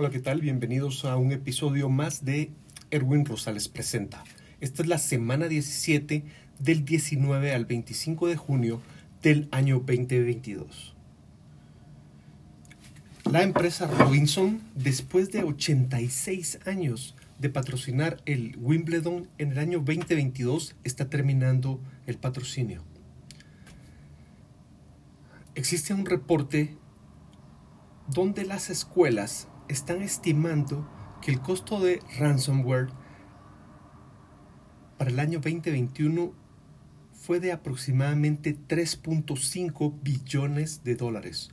Hola, ¿qué tal? Bienvenidos a un episodio más de Erwin Rosales Presenta. Esta es la semana 17 del 19 al 25 de junio del año 2022. La empresa Robinson, después de 86 años de patrocinar el Wimbledon en el año 2022, está terminando el patrocinio. Existe un reporte donde las escuelas están estimando que el costo de ransomware para el año 2021 fue de aproximadamente 3.5 billones de dólares.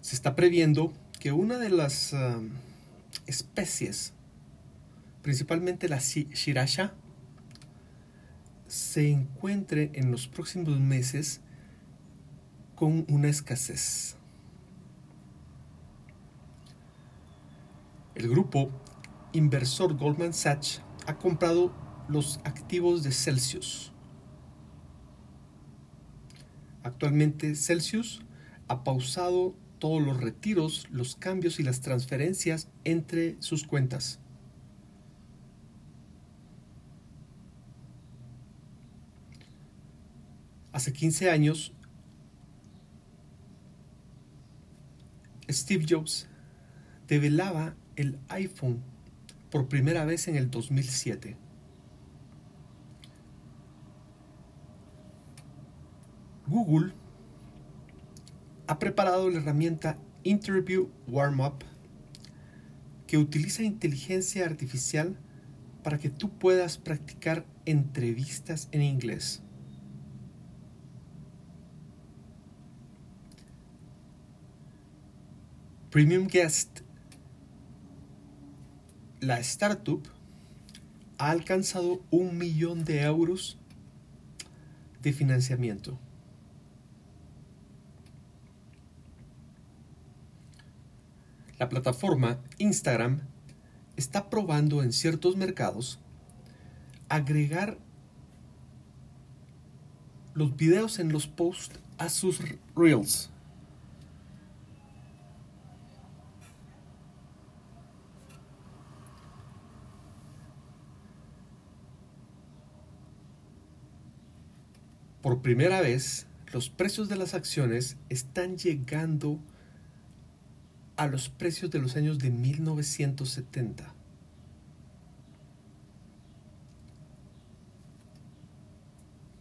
Se está previendo que una de las um, especies, principalmente la shirasha, se encuentre en los próximos meses con una escasez. El grupo inversor Goldman Sachs ha comprado los activos de Celsius. Actualmente Celsius ha pausado todos los retiros, los cambios y las transferencias entre sus cuentas. Hace 15 años, Steve Jobs develaba el iPhone por primera vez en el 2007. Google ha preparado la herramienta Interview Warm-Up que utiliza inteligencia artificial para que tú puedas practicar entrevistas en inglés. Premium Guest, la startup ha alcanzado un millón de euros de financiamiento. La plataforma Instagram está probando en ciertos mercados agregar los videos en los posts a sus reels. Por primera vez, los precios de las acciones están llegando a los precios de los años de 1970.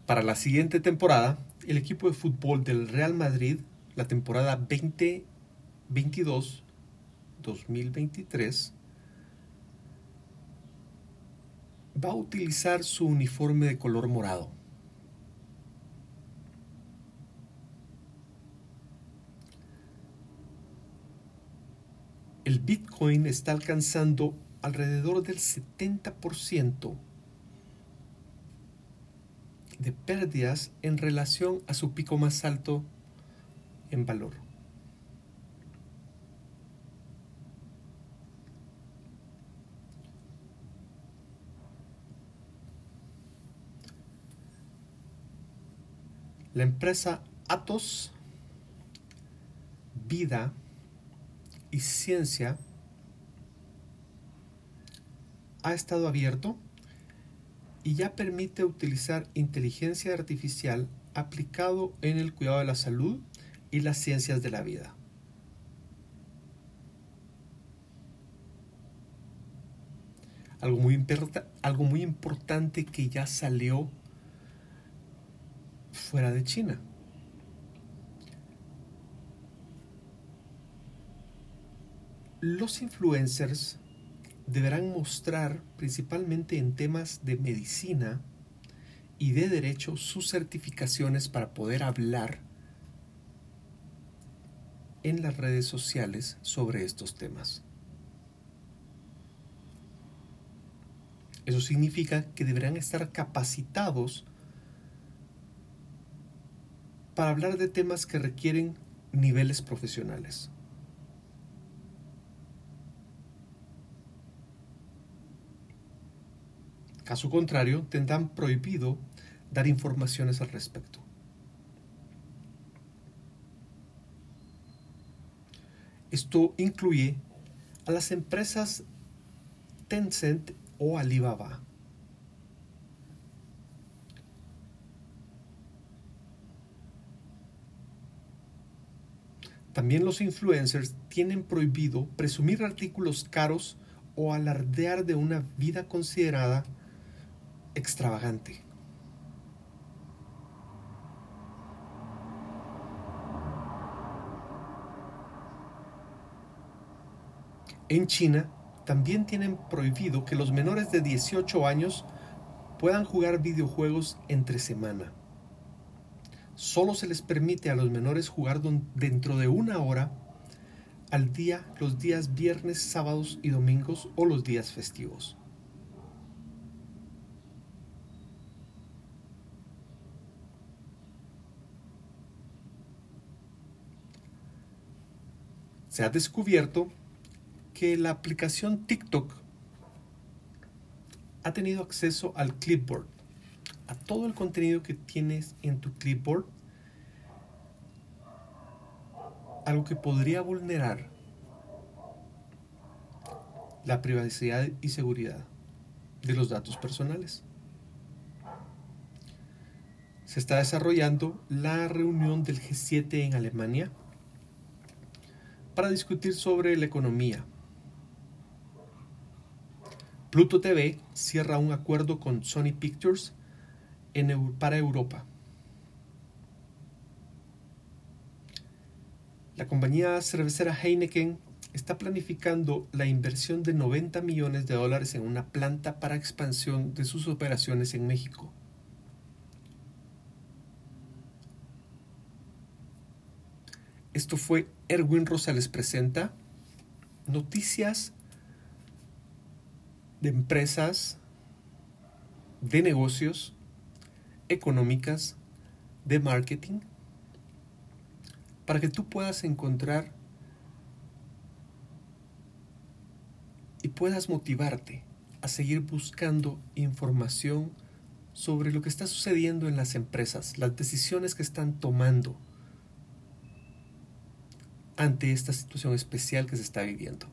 Para la siguiente temporada, el equipo de fútbol del Real Madrid, la temporada 2022-2023, va a utilizar su uniforme de color morado. El Bitcoin está alcanzando alrededor del 70% de pérdidas en relación a su pico más alto en valor. La empresa Atos Vida ciencia ha estado abierto y ya permite utilizar inteligencia artificial aplicado en el cuidado de la salud y las ciencias de la vida. Algo muy importante que ya salió fuera de China. Los influencers deberán mostrar principalmente en temas de medicina y de derecho sus certificaciones para poder hablar en las redes sociales sobre estos temas. Eso significa que deberán estar capacitados para hablar de temas que requieren niveles profesionales. Caso contrario, tendrán prohibido dar informaciones al respecto. Esto incluye a las empresas Tencent o Alibaba. También los influencers tienen prohibido presumir artículos caros o alardear de una vida considerada extravagante. En China también tienen prohibido que los menores de 18 años puedan jugar videojuegos entre semana solo se les permite a los menores jugar dentro de una hora al día los días viernes, sábados y domingos o los días festivos. Se ha descubierto que la aplicación TikTok ha tenido acceso al clipboard, a todo el contenido que tienes en tu clipboard, algo que podría vulnerar la privacidad y seguridad de los datos personales. Se está desarrollando la reunión del G7 en Alemania para discutir sobre la economía. Pluto TV cierra un acuerdo con Sony Pictures para Europa. La compañía cervecera Heineken está planificando la inversión de 90 millones de dólares en una planta para expansión de sus operaciones en México. Esto fue Erwin Rosales presenta noticias de empresas, de negocios, económicas, de marketing, para que tú puedas encontrar y puedas motivarte a seguir buscando información sobre lo que está sucediendo en las empresas, las decisiones que están tomando ante esta situación especial que se está viviendo.